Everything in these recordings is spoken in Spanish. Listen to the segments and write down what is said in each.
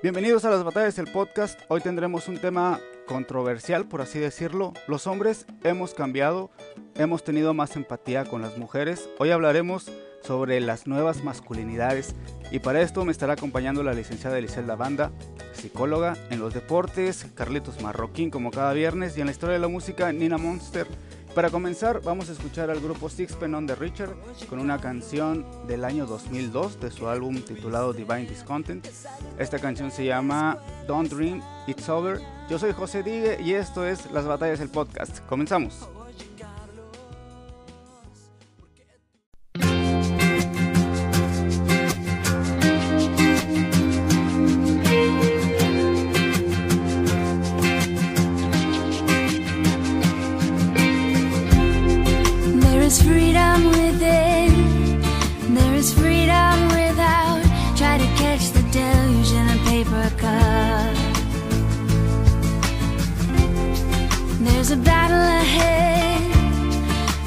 Bienvenidos a las batallas del podcast. Hoy tendremos un tema controversial, por así decirlo. Los hombres hemos cambiado, hemos tenido más empatía con las mujeres. Hoy hablaremos sobre las nuevas masculinidades y para esto me estará acompañando la licenciada Eliselda Banda, psicóloga en los deportes, Carlitos Marroquín como cada viernes y en la historia de la música Nina Monster. Para comenzar vamos a escuchar al grupo Sixpen on the Richard con una canción del año 2002 de su álbum titulado Divine Discontent. Esta canción se llama Don't Dream It's Over. Yo soy José Digue y esto es Las Batallas del Podcast. Comenzamos. Within, there is freedom without. Try to catch the deluge in a paper cup. There's a battle ahead,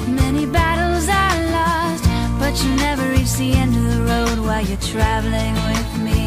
many battles are lost, but you never reach the end of the road while you're traveling with me.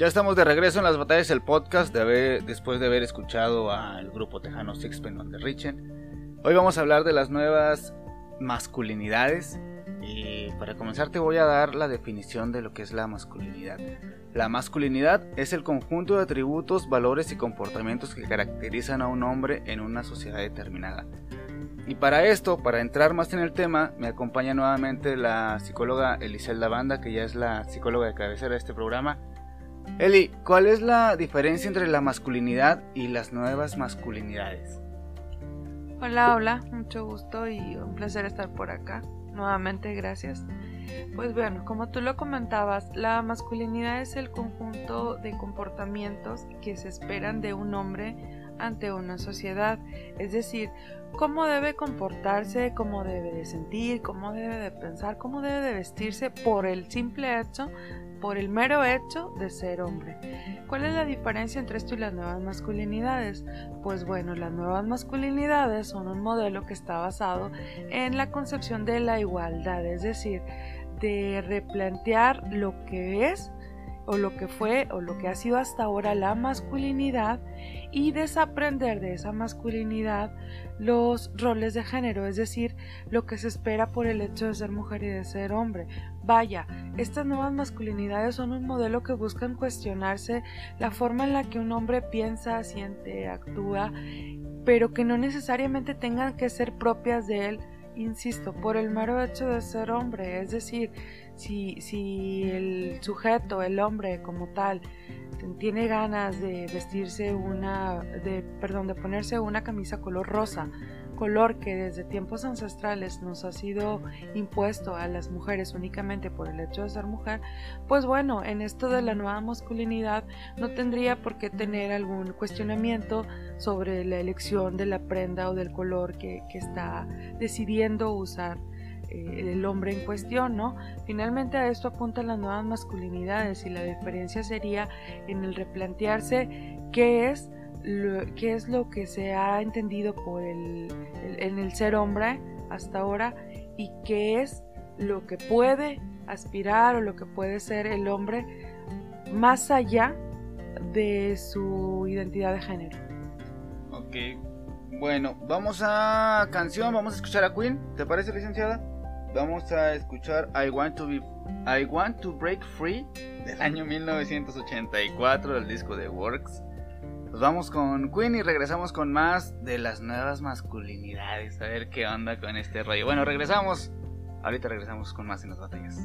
Ya estamos de regreso en las batallas del podcast de haber- después de haber escuchado al grupo tejano Sixpen on the Richen. Hoy vamos a hablar de las nuevas masculinidades y para comenzar te voy a dar la definición de lo que es la masculinidad. La masculinidad es el conjunto de atributos, valores y comportamientos que caracterizan a un hombre en una sociedad determinada. Y para esto, para entrar más en el tema, me acompaña nuevamente la psicóloga Eliselda Banda, que ya es la psicóloga de cabecera de este programa. Eli, ¿cuál es la diferencia entre la masculinidad y las nuevas masculinidades? Hola, hola, mucho gusto y un placer estar por acá. Nuevamente, gracias. Pues bueno, como tú lo comentabas, la masculinidad es el conjunto de comportamientos que se esperan de un hombre ante una sociedad, es decir, cómo debe comportarse, cómo debe de sentir, cómo debe de pensar, cómo debe de vestirse por el simple hecho, por el mero hecho de ser hombre. ¿Cuál es la diferencia entre esto y las nuevas masculinidades? Pues bueno, las nuevas masculinidades son un modelo que está basado en la concepción de la igualdad, es decir, de replantear lo que es o lo que fue o lo que ha sido hasta ahora la masculinidad y desaprender de esa masculinidad los roles de género, es decir, lo que se espera por el hecho de ser mujer y de ser hombre. Vaya, estas nuevas masculinidades son un modelo que buscan cuestionarse la forma en la que un hombre piensa, siente, actúa, pero que no necesariamente tengan que ser propias de él, insisto, por el mero hecho de ser hombre, es decir, si, si el sujeto, el hombre como tal, tiene ganas de vestirse una, de, perdón, de ponerse una camisa color rosa, color que desde tiempos ancestrales nos ha sido impuesto a las mujeres únicamente por el hecho de ser mujer, pues bueno, en esto de la nueva masculinidad no tendría por qué tener algún cuestionamiento sobre la elección de la prenda o del color que, que está decidiendo usar eh, el hombre en cuestión, ¿no? Finalmente a esto apuntan las nuevas masculinidades y la diferencia sería en el replantearse qué es qué es lo que se ha entendido por el, el- en el ser hombre hasta ahora y qué es lo que puede aspirar o lo que puede ser el hombre más allá de su identidad de género. Ok, bueno, vamos a canción, vamos a escuchar a Queen, ¿te parece licenciada? Vamos a escuchar I Want to Be I Want to Break Free del año 1984 del disco de Works. Vamos con Queen y regresamos con más de las nuevas masculinidades, a ver qué onda con este rollo. Bueno, regresamos. Ahorita regresamos con más en las batallas.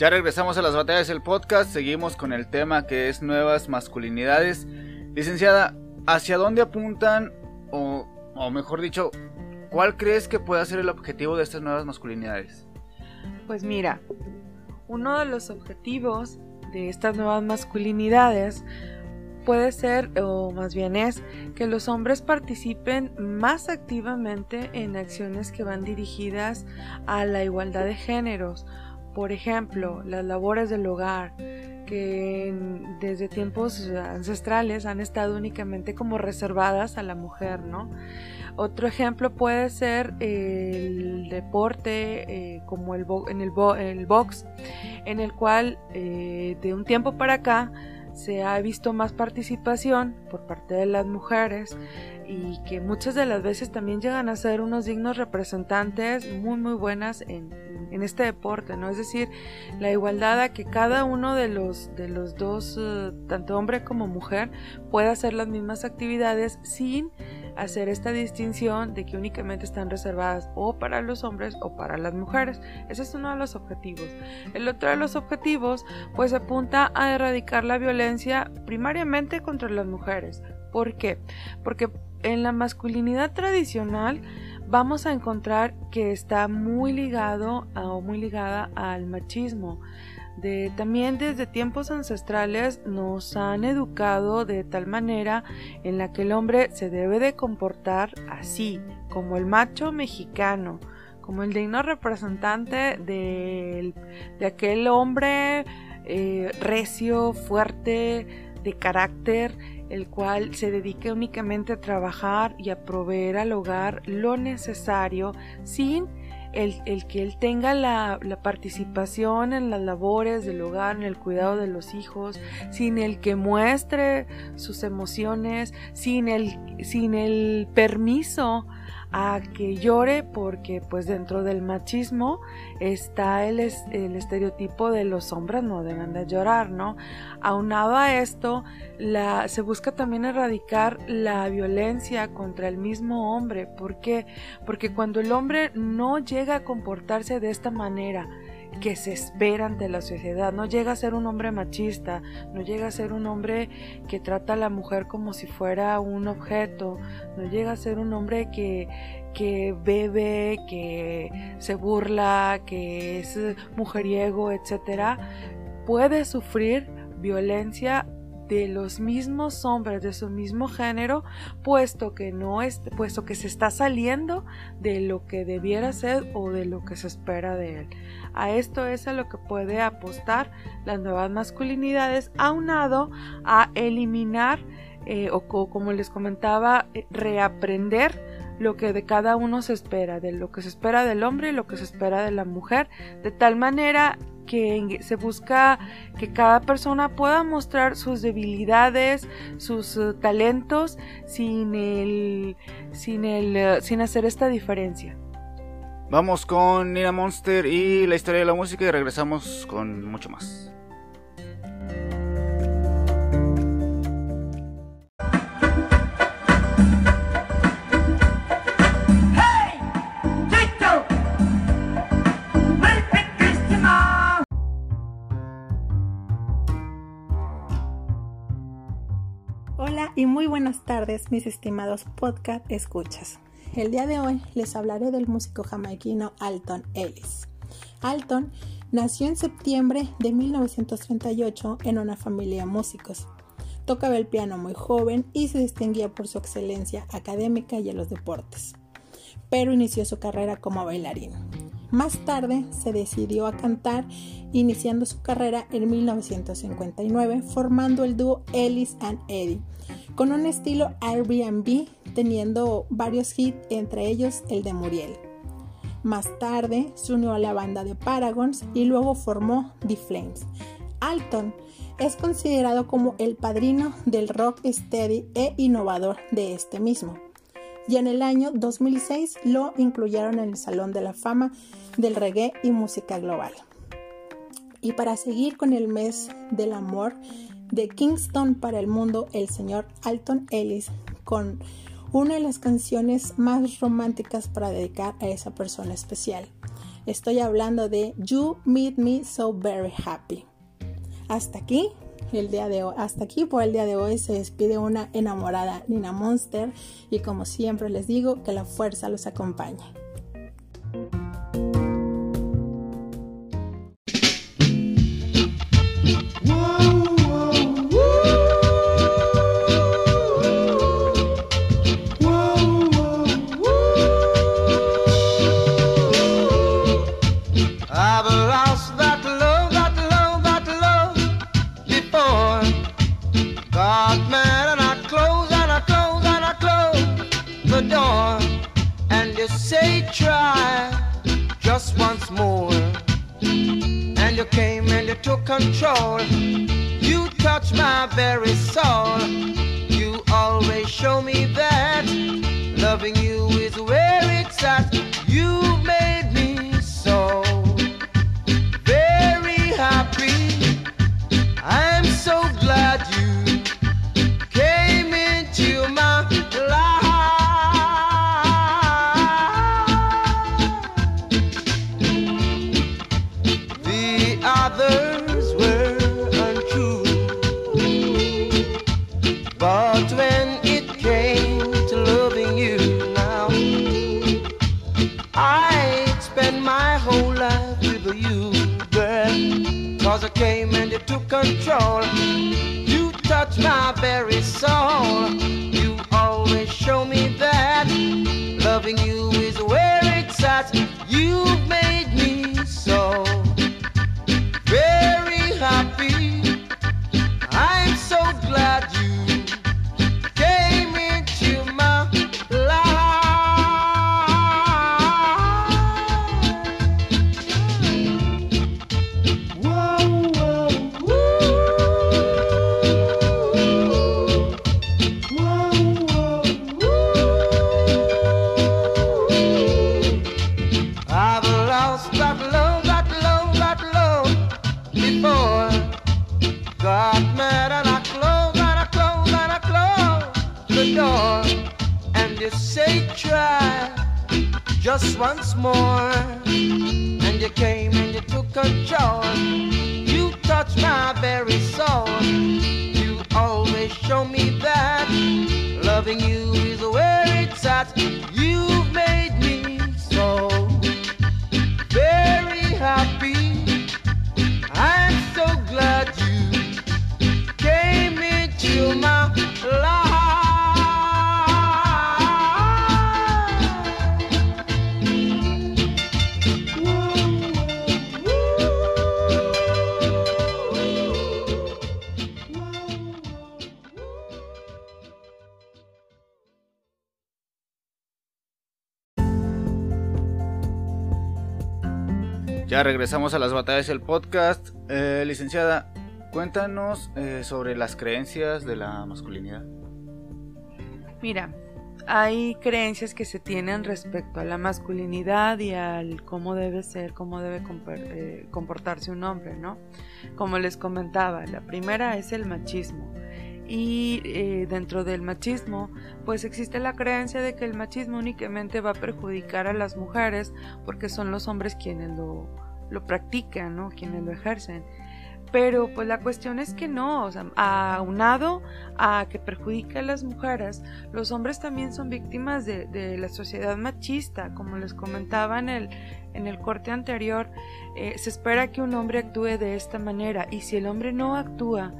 Ya regresamos a las batallas del podcast, seguimos con el tema que es nuevas masculinidades. Licenciada, ¿hacia dónde apuntan o, o mejor dicho, cuál crees que pueda ser el objetivo de estas nuevas masculinidades? Pues mira, uno de los objetivos de estas nuevas masculinidades puede ser, o más bien es, que los hombres participen más activamente en acciones que van dirigidas a la igualdad de géneros. Por ejemplo, las labores del hogar, que desde tiempos ancestrales han estado únicamente como reservadas a la mujer, ¿no? Otro ejemplo puede ser el deporte eh, como el, bo- en el box, en el cual eh, de un tiempo para acá se ha visto más participación por parte de las mujeres y que muchas de las veces también llegan a ser unos dignos representantes muy muy buenas en, en este deporte, ¿no? Es decir, la igualdad a que cada uno de los, de los dos, eh, tanto hombre como mujer, pueda hacer las mismas actividades sin hacer esta distinción de que únicamente están reservadas o para los hombres o para las mujeres. Ese es uno de los objetivos. El otro de los objetivos pues apunta a erradicar la violencia primariamente contra las mujeres. ¿Por qué? Porque en la masculinidad tradicional vamos a encontrar que está muy ligado o muy ligada al machismo. De, también desde tiempos ancestrales nos han educado de tal manera en la que el hombre se debe de comportar así, como el macho mexicano, como el digno representante del- de aquel hombre eh, recio, fuerte, de carácter, el cual se dedique únicamente a trabajar y a proveer al hogar lo necesario sin el, el que él tenga la, la participación en las labores del hogar, en el cuidado de los hijos, sin el que muestre sus emociones, sin el, sin el permiso a que llore porque pues dentro del machismo está el, es- el estereotipo de los hombres no deben de llorar, ¿no? Aunado a esto, la, se busca también erradicar la violencia contra el mismo hombre. ¿Por qué? Porque cuando el hombre no llega a comportarse de esta manera, que se espera ante la sociedad, no llega a ser un hombre machista, no llega a ser un hombre que trata a la mujer como si fuera un objeto, no llega a ser un hombre que, que bebe, que se burla, que es mujeriego, etcétera, puede sufrir violencia de los mismos hombres de su mismo género, puesto que no es, puesto que se está saliendo de lo que debiera ser o de lo que se espera de él. A esto es a lo que puede apostar las nuevas masculinidades, aunado a eliminar eh, o co- como les comentaba, eh, reaprender lo que de cada uno se espera, de lo que se espera del hombre y lo que se espera de la mujer, de tal manera que se busca que cada persona pueda mostrar sus debilidades, sus eh, talentos sin el, sin el, eh, sin hacer esta diferencia. Vamos con Nina Monster y la historia de la música y regresamos con mucho más. Muy buenas tardes, mis estimados podcast escuchas. El día de hoy les hablaré del músico jamaiquino Alton Ellis. Alton nació en septiembre de 1938 en una familia de músicos. Tocaba el piano muy joven y se distinguía por su excelencia académica y en los deportes, pero inició su carrera como bailarín. Más tarde se decidió a cantar, iniciando su carrera en 1959 formando el dúo Ellis and Eddie, con un estilo Airbnb, teniendo varios hits, entre ellos el de Muriel. Más tarde se unió a la banda de Paragons y luego formó The Flames. Alton es considerado como el padrino del rock steady e innovador de este mismo. Y en el año 2006 lo incluyeron en el Salón de la Fama del Reggae y Música Global. Y para seguir con el mes del amor de Kingston para el mundo, el señor Alton Ellis con una de las canciones más románticas para dedicar a esa persona especial. Estoy hablando de You Made Me So Very Happy. Hasta aquí el día de hoy. Hasta aquí por el día de hoy se despide una enamorada Nina Monster y como siempre les digo que la fuerza los acompañe. Came and you took control. You touched my very soul. You always show me that loving you is where regresamos a las batallas del podcast. Eh, licenciada, cuéntanos eh, sobre las creencias de la masculinidad. Mira, hay creencias que se tienen respecto a la masculinidad y al cómo debe ser, cómo debe eh, comportarse un hombre, ¿no? Como les comentaba, la primera es el machismo. Y dentro del machismo, pues existe la creencia de que el machismo únicamente va a perjudicar a las mujeres porque son los hombres quienes lo, lo practican, ¿no? Quienes lo ejercen. Pero pues la cuestión es que no, o sea, aunado a que perjudica a las mujeres, los hombres también son víctimas de, de la sociedad machista, como les comentaba en el, en el corte anterior, eh, se espera que un hombre actúe de esta manera y si el hombre no actúa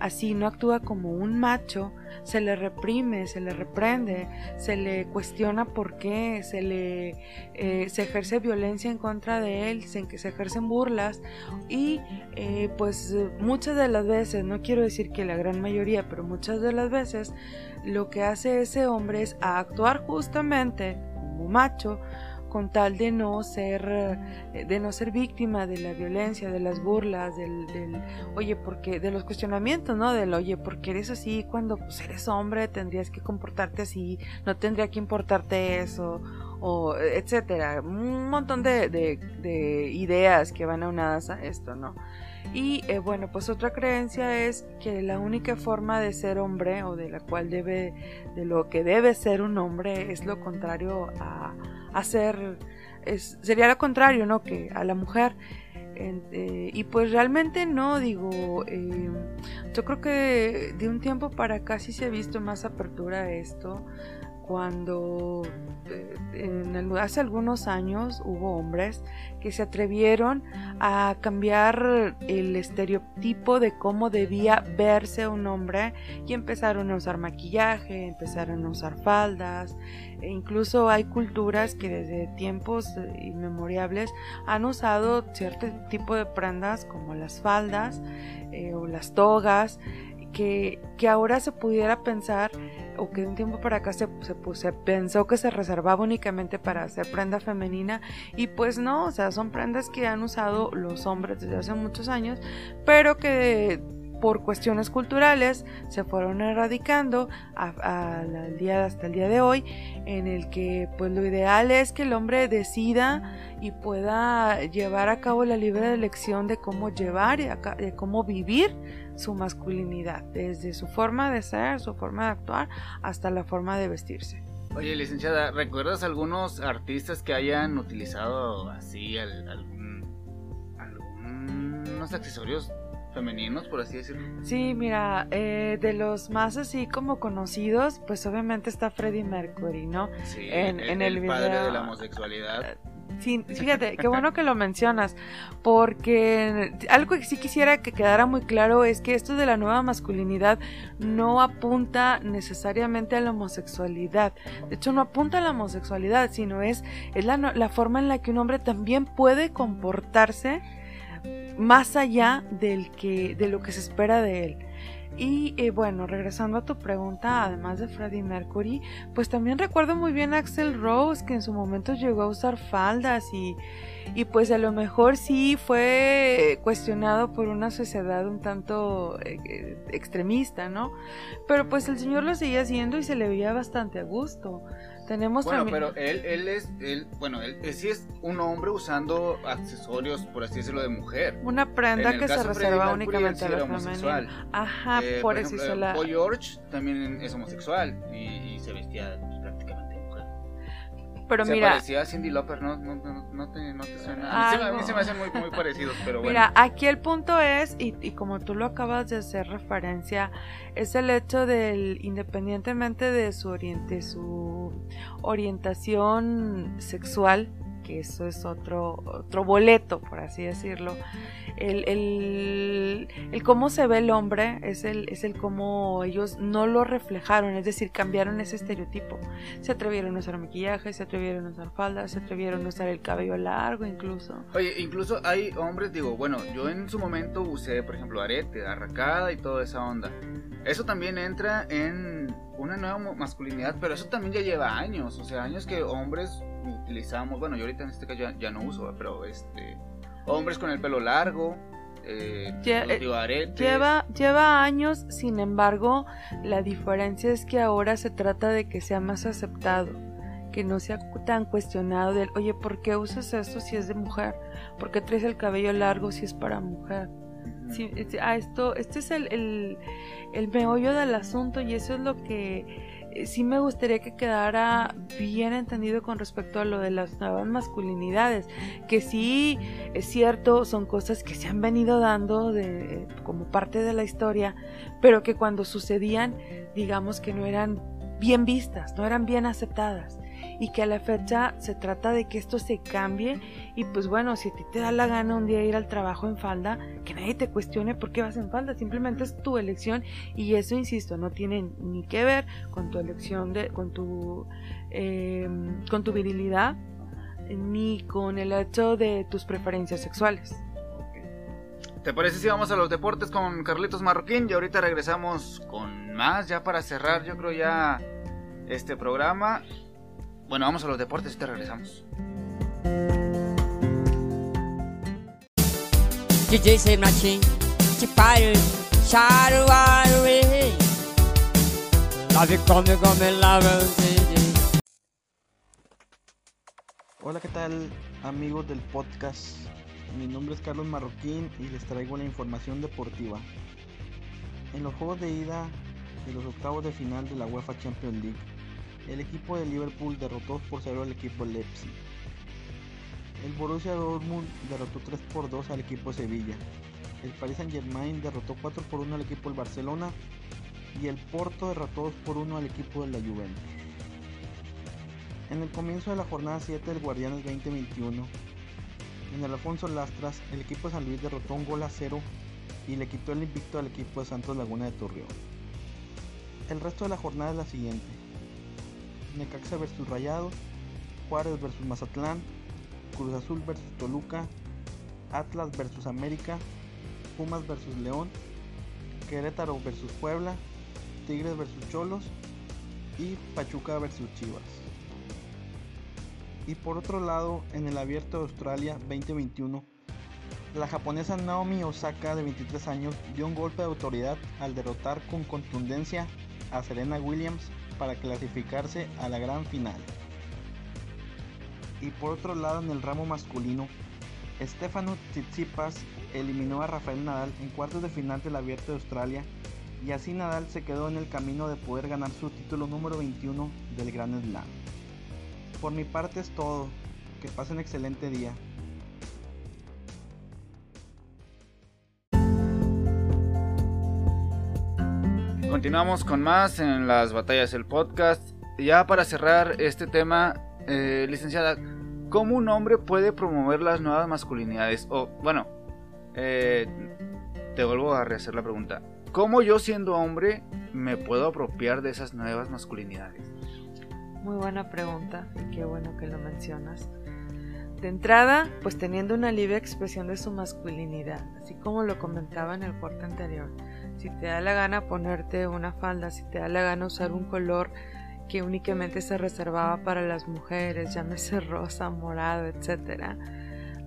así, no actúa como un macho, se le reprime, se le reprende, se le cuestiona por qué, se le eh, se ejerce violencia en contra de él, se, se ejercen burlas. Y eh, pues muchas de las veces, no quiero decir que la gran mayoría, pero muchas de las veces lo que hace ese hombre es a actuar justamente como macho con tal de no ser eh, de no ser víctima de la violencia, de las burlas, del, oye, porque de los cuestionamientos, ¿no? Del oye, porque eres así cuando pues, eres hombre, tendrías que comportarte así, no tendría que importarte eso o etcétera, un montón de ideas que van aunadas a esto, ¿no? Y eh, bueno, pues otra creencia es que la única forma de ser hombre o de la cual debe, de lo que debe ser un hombre es lo contrario a, hacer, es- sería lo contrario, ¿no? Que a la mujer. Eh, y pues realmente no, digo, eh, yo creo que de un tiempo para acá sí se ha visto más apertura a esto. Cuando eh, hace algunos años hubo hombres que se atrevieron a cambiar el estereotipo de cómo debía verse un hombre y empezaron a usar maquillaje, empezaron a usar faldas, e incluso hay culturas que desde tiempos inmemorables han usado cierto tipo de prendas como las faldas eh, o las togas que, ahora se pudiera pensar o que un tiempo para acá se, se, pensó que se reservaba únicamente para hacer prenda femenina y pues no, o sea, son prendas que han usado los hombres desde hace muchos años, pero que por cuestiones culturales se fueron erradicando hasta el día de hoy, en el que pues lo ideal es que el hombre decida y pueda llevar a cabo la libre elección de cómo llevar y de cómo vivir su masculinidad, desde su forma de ser, su forma de actuar, hasta la forma de vestirse. Oye, licenciada, ¿recuerdas algunos artistas que hayan utilizado así al- algún, algunos accesorios femeninos, por así decirlo? Sí, mira, eh, de los más así como conocidos, pues obviamente está Freddie Mercury, ¿no? Sí, En- en el padre video- de la homosexualidad. Sí, fíjate, qué bueno que lo mencionas, porque algo que sí quisiera que quedara muy claro es que esto de la nueva masculinidad no apunta necesariamente a la homosexualidad. De hecho, no apunta a la homosexualidad, sino es, es la, la forma en la que un hombre también puede comportarse más allá del que, de lo que se espera de él. Y eh, bueno, regresando a tu pregunta, además de Freddie Mercury, pues también recuerdo muy bien a Axel Rose, que en su momento llegó a usar faldas y, y pues a lo mejor sí fue cuestionado por una sociedad un tanto eh, eh, extremista, ¿no? Pero pues el señor lo seguía haciendo y se le veía bastante a gusto. Tenemos Bueno, también... pero él, él es, él, bueno, él, él sí es un hombre usando accesorios, por así decirlo, de mujer. Una prenda que se reserva únicamente a la homosexual. Ajá, Eh, por, eso ejemplo, la... Boy George también es homosexual y, y se vestía Pero se mira, parecía a Cindy Lauper, ¿no? No, no, no te, no te suena. A mí, se, me- a mí Algo. se me hacen muy, muy parecidos, pero bueno. Mira, aquí el punto es, y, y como tú lo acabas de hacer referencia, es el hecho del, independientemente de su, oriente, su orientación sexual, que eso es otro, otro boleto, por así decirlo, el, el, el cómo se ve el hombre es el, es el cómo ellos no lo reflejaron, es decir, cambiaron ese estereotipo. Se atrevieron a usar maquillaje, se atrevieron a usar faldas, se atrevieron a usar el cabello largo incluso. Oye, incluso hay hombres, digo, bueno, yo en su momento usé, por ejemplo, arete, arracada y toda esa onda. Eso también entra en una nueva masculinidad, pero eso también ya lleva años, o sea, años que hombres utilizamos, bueno, yo ahorita en este caso ya, ya no uso, pero este, hombres con el pelo largo, eh, Lle- aretes. Lleva, lleva años, sin embargo, la diferencia es que ahora se trata de que sea más aceptado, que no sea tan cuestionado del, oye, ¿por qué usas esto si es de mujer? ¿Por qué traes el cabello largo si es para mujer? Ujú. Sí, es- ah, esto, este es el, el, el meollo del asunto y eso es lo que eh, sí me gustaría que quedara bien entendido con respecto a lo de las nuevas masculinidades, que sí es cierto, son cosas que se han venido dando de, como parte de la historia, pero que cuando sucedían, digamos que no eran bien vistas, no eran bien aceptadas. Y que a la fecha se trata de que esto se cambie y pues bueno, si a ti te da la gana un día ir al trabajo en falda, que nadie te cuestione por qué vas en falda, simplemente es tu elección y eso, insisto, no tiene ni que ver con tu elección, de, con, tu, eh, con tu virilidad, ni con el hecho de tus preferencias sexuales. ¿Te parece si vamos a los deportes con Carlitos Marroquín? Y ahorita regresamos con más, ya para cerrar, yo creo ya este programa. Bueno, vamos a los deportes y te regresamos. Hola, ¿qué tal amigos del podcast? Mi nombre es Carlos Marroquín y les traigo la información deportiva. En los juegos de ida de los octavos de final de la UEFA Champions League, El equipo de Liverpool derrotó por 0 al equipo Leipzig. El Borussia Dortmund derrotó 3 por 2 al equipo Sevilla. El Paris Saint Germain derrotó 4 por 1 al equipo del Barcelona. Y el Porto derrotó 2 por 1 al equipo de la Juventus. En el comienzo de la jornada 7 del Guardianes 2021, en el Alfonso Lastras, el equipo de San Luis derrotó un gol a 0 y le quitó el invicto al equipo de Santos Laguna de Torreón. El resto de la jornada es la siguiente. Necaxa vs Rayados, Juárez vs Mazatlán, Cruz Azul vs Toluca, Atlas vs América, Pumas vs León, Querétaro vs Puebla, Tigres vs Cholos y Pachuca vs Chivas. Y por otro lado, en el Abierto de Australia 2021, la japonesa Naomi Osaka de 23 años dio un golpe de autoridad al derrotar con contundencia a Serena Williams para clasificarse a la gran final. Y por otro lado en el ramo masculino, Stefano Tsitsipas eliminó a Rafael Nadal en cuartos de final del Abierto de Australia y así Nadal se quedó en el camino de poder ganar su título número 21 del Grand Slam. Por mi parte es todo, que pasen excelente día. Continuamos con más en las batallas del podcast. Ya para cerrar este tema, eh, licenciada, ¿cómo un hombre puede promover las nuevas masculinidades? O, bueno, eh, te vuelvo a rehacer la pregunta. ¿Cómo yo siendo hombre me puedo apropiar de esas nuevas masculinidades? Muy buena pregunta y qué bueno que lo mencionas. De entrada, pues teniendo una libre expresión de su masculinidad, así como lo comentaba en el corte anterior. Si te da la gana ponerte una falda, si te da la gana usar un color que únicamente se reservaba para las mujeres, llámese rosa, morado, etcétera,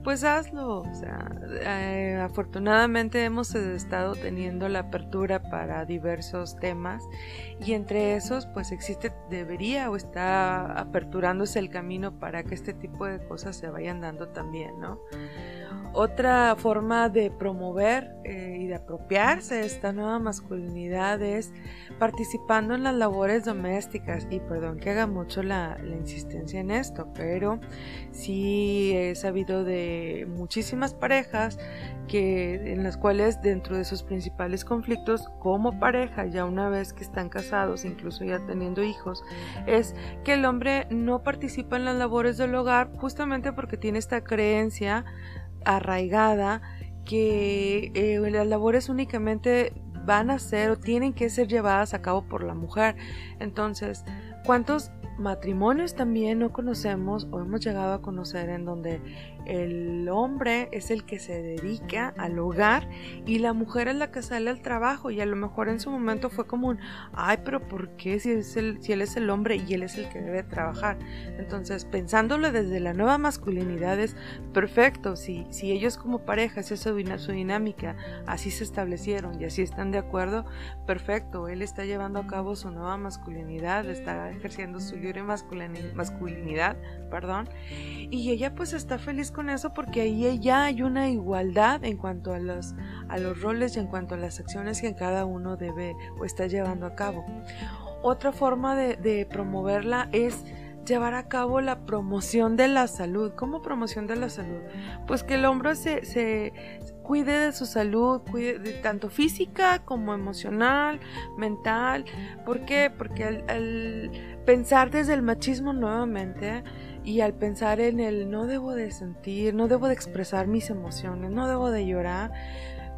pues hazlo. O sea, eh, afortunadamente hemos estado teniendo la apertura para diversos temas y entre esos pues existe, debería o está aperturándose el camino para que este tipo de cosas se vayan dando también, ¿no? Otra forma de promover eh, y de apropiarse de esta nueva masculinidad es participando en las labores domésticas. Y perdón que haga mucho la, la insistencia en esto, pero sí he sabido de muchísimas parejas que en las cuales dentro de sus principales conflictos como pareja, ya una vez que están casados, incluso ya teniendo hijos, es que el hombre no participa en las labores del hogar justamente porque tiene esta creencia arraigada que eh, las labores únicamente van a ser o tienen que ser llevadas a cabo por la mujer. Entonces, ¿cuántos matrimonios también no conocemos o hemos llegado a conocer en donde el hombre es el que se dedica al hogar y la mujer es la que sale al trabajo y a lo mejor en su momento fue como un ay pero ¿por qué si, él es el hombre y él es el que debe trabajar? Entonces pensándolo desde la nueva masculinidad es perfecto, si, si ellos como pareja, si es su, su dinámica, así se establecieron y así están de acuerdo, perfecto, él está llevando a cabo su nueva masculinidad, está ejerciendo su libre masculini- masculinidad, perdón, y ella pues está feliz con eso porque ahí ya hay una igualdad en cuanto a los, a los roles y en cuanto a las acciones que cada uno debe o está llevando a cabo. Otra forma de, promoverla es llevar a cabo la promoción de la salud. ¿Cómo promoción de la salud? Pues que el hombre se cuide de su salud, cuide de tanto física como emocional, mental. ¿Por qué? Porque al, pensar desde el machismo nuevamente y al pensar en el no debo de sentir, no debo de expresar mis emociones, no debo de llorar,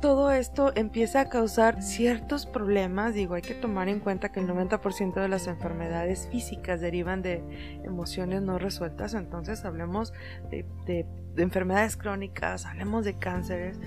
todo esto empieza a causar ciertos problemas. Digo, hay que tomar en cuenta que el 90% de las enfermedades físicas derivan de emociones no resueltas. Entonces hablemos de- de enfermedades crónicas, hablemos de cánceres,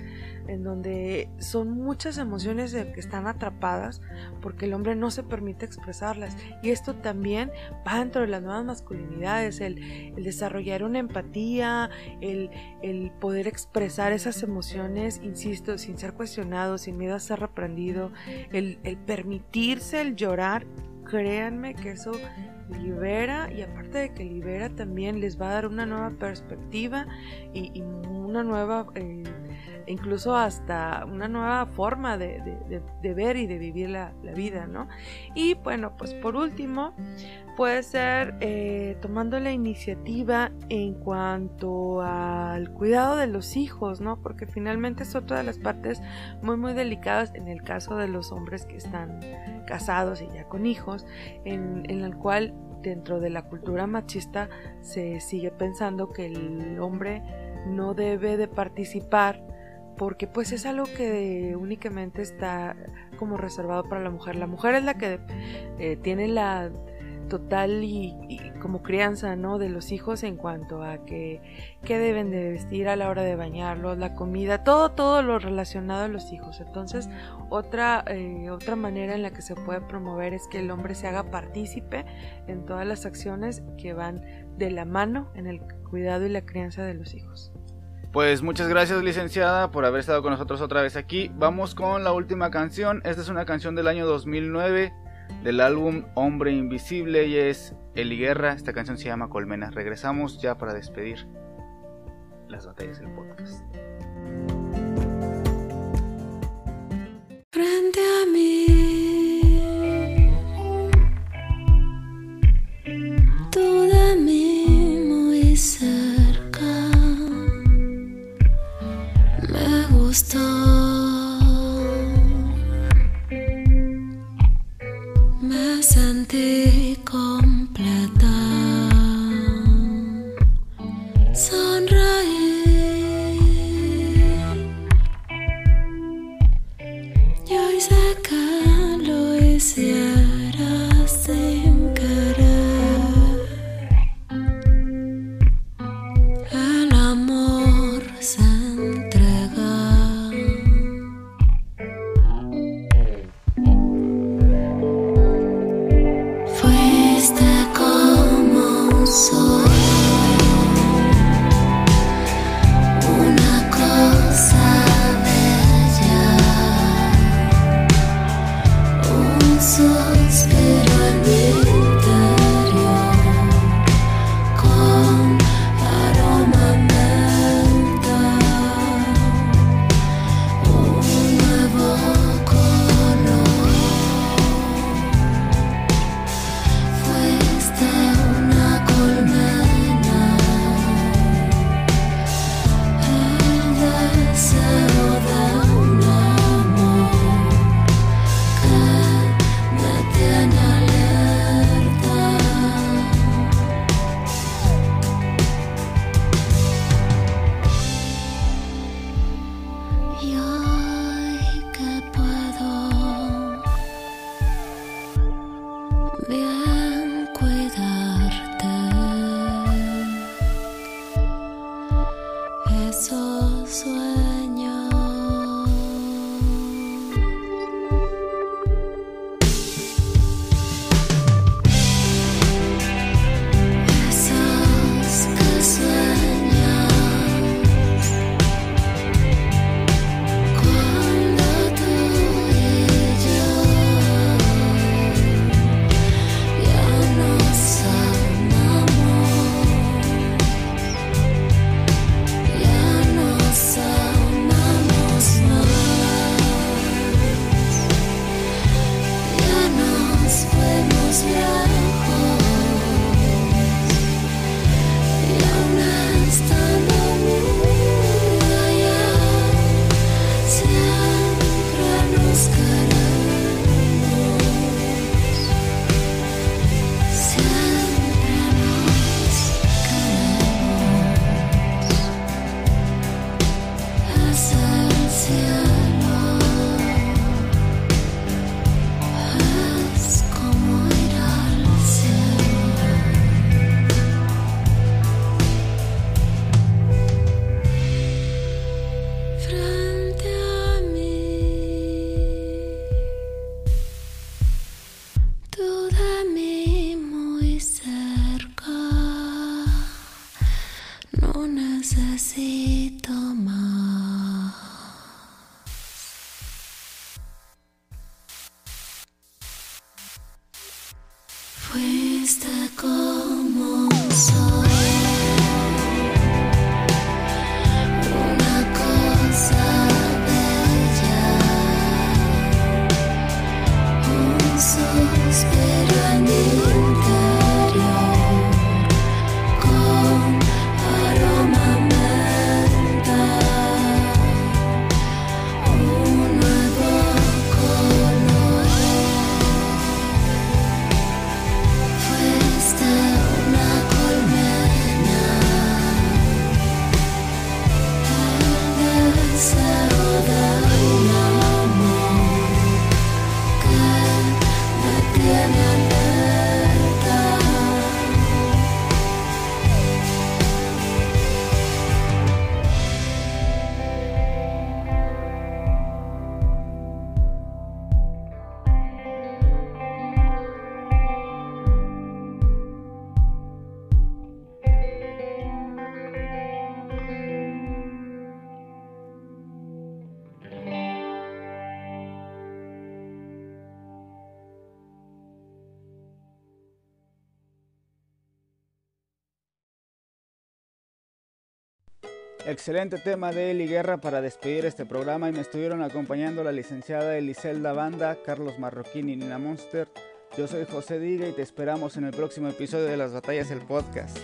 en donde son muchas emociones que están atrapadas porque el hombre no se permite expresarlas. Y esto también va dentro de las nuevas masculinidades, el, el desarrollar una empatía, el, el poder expresar esas emociones, insisto, sin ser cuestionado, sin miedo a ser reprendido, el, el permitirse el llorar, créanme que eso libera y aparte de que libera también les va a dar una nueva perspectiva y, una nueva eh, incluso hasta una nueva forma de- de ver y de vivir la, la vida, ¿no? Y bueno, pues por último, puede ser eh, tomando la iniciativa en cuanto al cuidado de los hijos, ¿no? Porque finalmente es otra de las partes muy, muy delicadas en el caso de los hombres que están casados y ya con hijos, en, en el cual dentro de la cultura machista se sigue pensando que el hombre no debe de participar porque pues es algo que únicamente está como reservado para la mujer. La mujer es la que eh, tiene la total y, como crianza no de los hijos en cuanto a que qué deben de vestir a la hora de bañarlos la comida todo todo lo relacionado a los hijos entonces otra eh, otra manera en la que se puede promover es que el hombre se haga partícipe en todas las acciones que van de la mano en el cuidado y la crianza de los hijos Pues muchas gracias licenciada por haber estado con nosotros otra vez aquí. Vamos con la última canción. Esta es una canción del año 2009 del álbum Hombre Invisible y es Eli Guerra. Esta canción se llama Colmena. Regresamos ya para despedir las batallas del podcast. frente a mí. Tú de mí muy cerca. Me gustó. Sentí completa. Sonreí. Excelente tema de Eli Guerra para despedir este programa y me estuvieron acompañando la licenciada Eliselda Banda, Carlos Marroquín y Nina Monster. Yo soy José Diga y te esperamos en el próximo episodio de Las Batallas el Podcast.